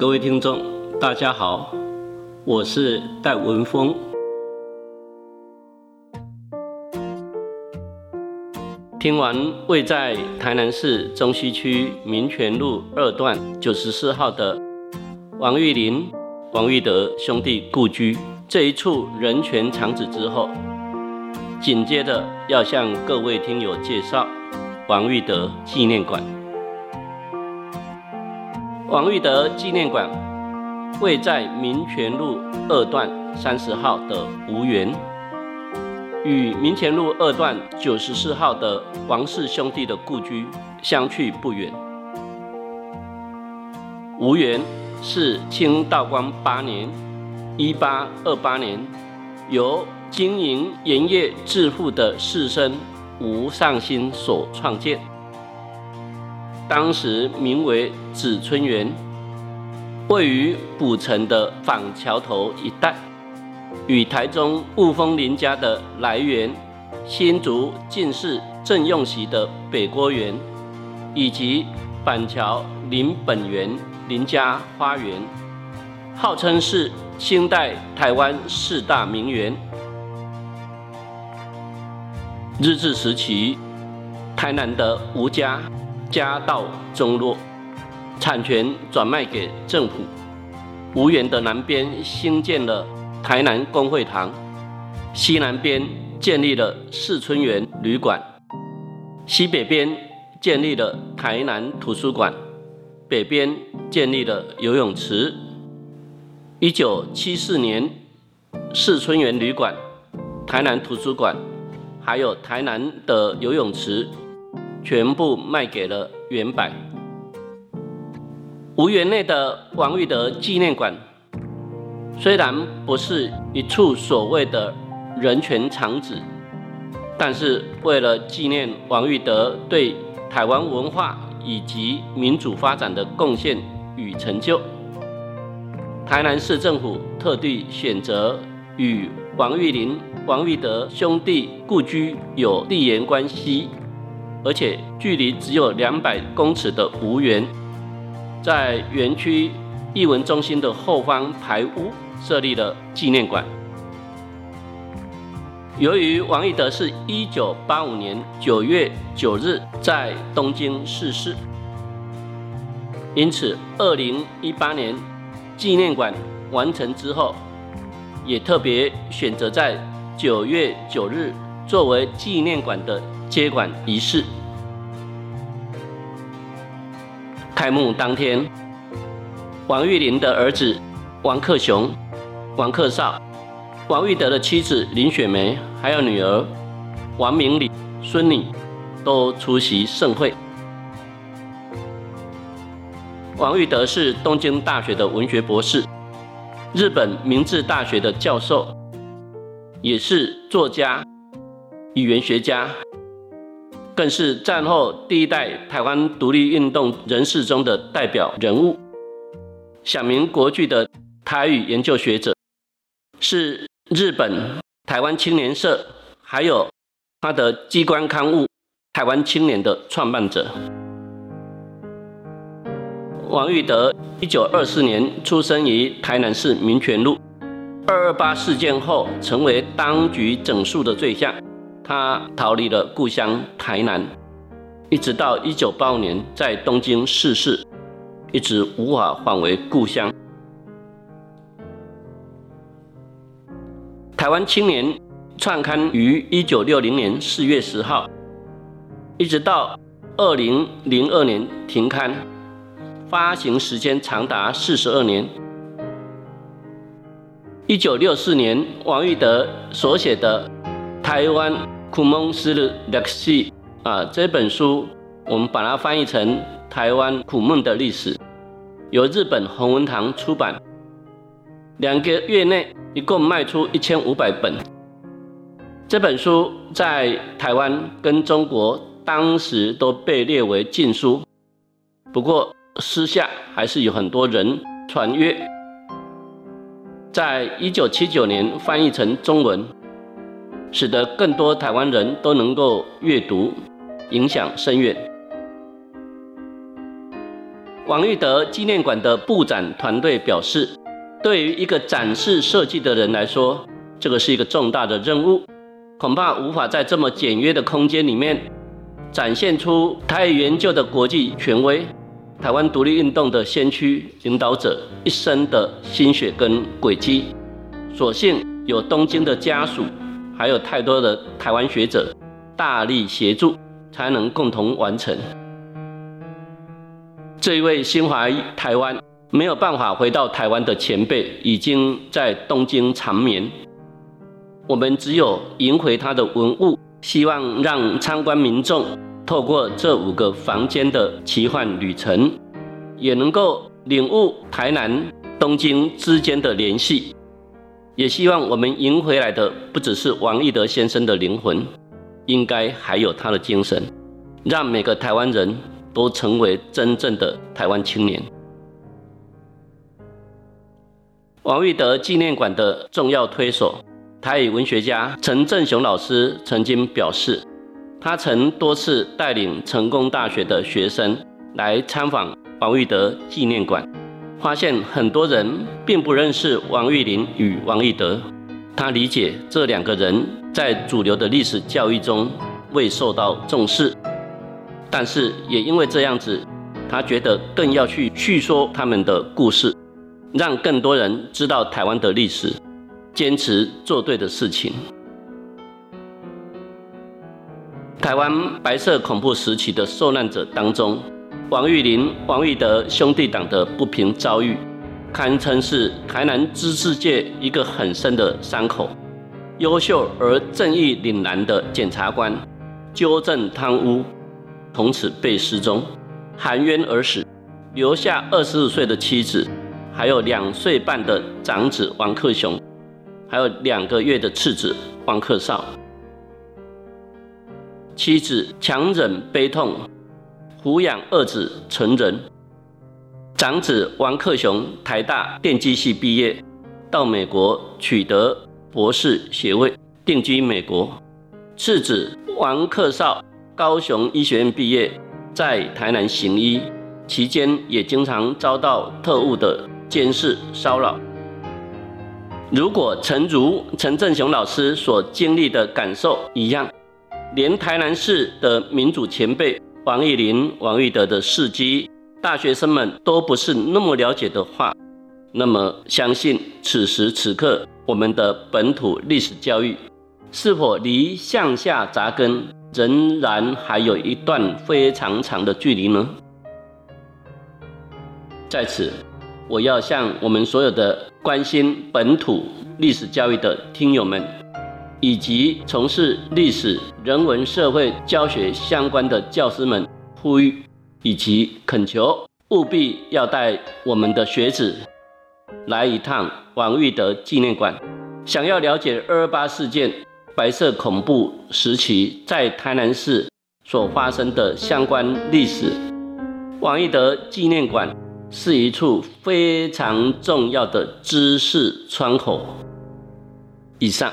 各位听众，大家好，我是戴文峰。听完位在台南市中西区民权路二段九十四号的王玉林、王玉德兄弟故居这一处人权场址之后，紧接着要向各位听友介绍王玉德纪念馆。王玉德纪念馆位在民权路二段三十号的吴园，与民权路二段九十四号的王氏兄弟的故居相去不远。吴园是清道光八年（一八二八年）由经营盐业致富的士绅吴尚新所创建。当时名为紫春园，位于古城的板桥头一带，与台中雾峰林家的来源、新竹进士郑用席的北郭园，以及板桥林本源林家花园，号称是清代台湾四大名园。日治时期，台南的吴家。家道中落，产权转卖给政府。吴园的南边兴建了台南公会堂，西南边建立了四春园旅馆，西北边建立了台南图书馆，北边建立了游泳池。一九七四年，四春园旅馆、台南图书馆，还有台南的游泳池。全部卖给了原百。吴园内的王玉德纪念馆，虽然不是一处所谓的人权场址，但是为了纪念王玉德对台湾文化以及民主发展的贡献与成就，台南市政府特地选择与王玉林、王玉德兄弟故居有地缘关系。而且距离只有两百公尺的吴园，在园区艺文中心的后方排屋设立了纪念馆。由于王一德是一九八五年九月九日在东京逝世，因此二零一八年纪念馆完成之后，也特别选择在九月九日作为纪念馆的。接管仪式开幕当天，王玉林的儿子王克雄、王克少、王玉德的妻子林雪梅，还有女儿王明礼、孙女都出席盛会。王玉德是东京大学的文学博士，日本明治大学的教授，也是作家、语言学家。更是战后第一代台湾独立运动人士中的代表人物，响名国际的台语研究学者，是日本台湾青年社还有他的机关刊物《台湾青年》的创办者。王玉德，一九二四年出生于台南市民权路。二二八事件后，成为当局整肃的对象。他逃离了故乡台南，一直到一九八五年在东京逝世，一直无法返回故乡。台湾青年创刊于一九六零年四月十号，一直到二零零二年停刊，发行时间长达四十二年。一九六四年，王玉德所写的《台湾》。苦梦斯的历史啊，这本书我们把它翻译成台湾苦梦的历史，由日本弘文堂出版。两个月内一共卖出一千五百本。这本书在台湾跟中国当时都被列为禁书，不过私下还是有很多人传阅。在一九七九年翻译成中文。使得更多台湾人都能够阅读，影响深远。王玉德纪念馆的布展团队表示，对于一个展示设计的人来说，这个是一个重大的任务，恐怕无法在这么简约的空间里面展现出台语研究的国际权威、台湾独立运动的先驱领导者一生的心血跟轨迹。所幸有东京的家属，还有太多的台湾学者大力协助，才能共同完成。这一位心怀台湾、没有办法回到台湾的前辈，已经在东京长眠。我们只有赢回他的文物，希望让参观民众透过这五个房间的奇幻旅程，也能够领悟台南、东京之间的联系。也希望我们赢回来的不只是王义德先生的灵魂，应该还有他的精神，让每个台湾人都成为真正的台湾青年。王玉德纪念馆的重要推手。台语文学家陈振雄老师曾经表示，他曾多次带领成功大学的学生来参访王玉德纪念馆，发现很多人并不认识王玉林与王玉德。他理解这两个人在主流的历史教育中未受到重视，但是也因为这样子，他觉得更要去叙说他们的故事，让更多人知道台湾的历史。坚持做对的事情。台湾白色恐怖时期的受难者当中，王玉林、王玉德兄弟党的不平遭遇，堪称是台南知识界一个很深的伤口。优秀而正义凛然的检察官，纠正贪污，从此被失踪，含冤而死，留下二十五岁的妻子，还有两岁半的长子王克雄。还有两个月的次子王克少，妻子强忍悲痛，抚养二子成人。长子王克雄台大电机系毕业，到美国取得博士学位，定居美国。次子王克少高雄医学院毕业，在台南行医期间，也经常遭到特务的监视骚扰。如果陈如陈振雄老师所经历的感受一样，连台南市的民主前辈王玉林、王玉德的事迹，大学生们都不是那么了解的话，那么相信此时此刻我们的本土历史教育，是否离向下扎根仍然还有一段非常长的距离呢？在此。我要向我们所有的关心本土历史教育的听友们，以及从事历史、人文、社会教学相关的教师们呼吁，以及恳求，务必要带我们的学子来一趟王玉德纪念馆。想要了解二二八事件、白色恐怖时期在台南市所发生的相关历史，王玉德纪念馆。是一处非常重要的知识窗口。以上。